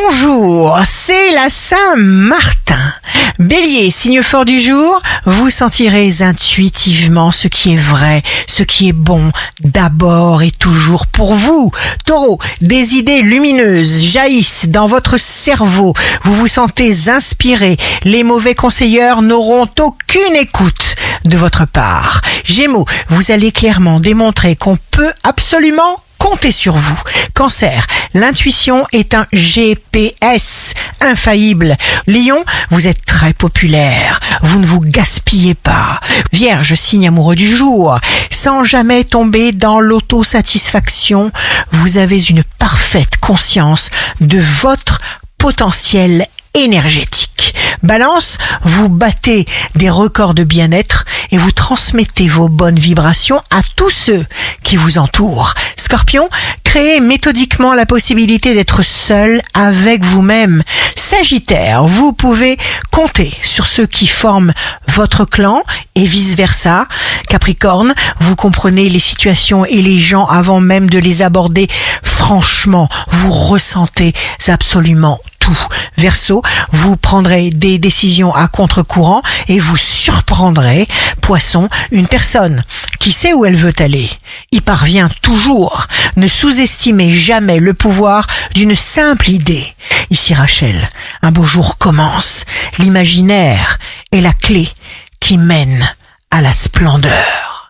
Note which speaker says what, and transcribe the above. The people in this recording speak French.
Speaker 1: Bonjour, c'est la Saint-Martin. Bélier, signe fort du jour, vous sentirez intuitivement ce qui est vrai, ce qui est bon, d'abord et toujours pour vous. Taureau, des idées lumineuses jaillissent dans votre cerveau, vous vous sentez inspiré, les mauvais conseilleurs n'auront aucune écoute de votre part. Gémeaux, vous allez clairement démontrer qu'on peut absolument comptez sur vous. Cancer, l'intuition est un GPS infaillible. Lion, vous êtes très populaire. Vous ne vous gaspillez pas. Vierge, signe amoureux du jour. Sans jamais tomber dans l'autosatisfaction, vous avez une parfaite conscience de votre potentiel énergétique. Balance, vous battez des records de bien-être et vous transmettez vos bonnes vibrations à tous ceux qui vous entourent. Scorpion, créez méthodiquement la possibilité d'être seul avec vous-même. Sagittaire, vous pouvez compter sur ceux qui forment votre clan et vice-versa. Capricorne, vous comprenez les situations et les gens avant même de les aborder franchement. Vous ressentez absolument Verseau, vous prendrez des décisions à contre-courant et vous surprendrez, Poisson, une personne qui sait où elle veut aller, y parvient toujours. Ne sous-estimez jamais le pouvoir d'une simple idée. Ici Rachel, un beau jour commence. L'imaginaire est la clé qui mène à la splendeur.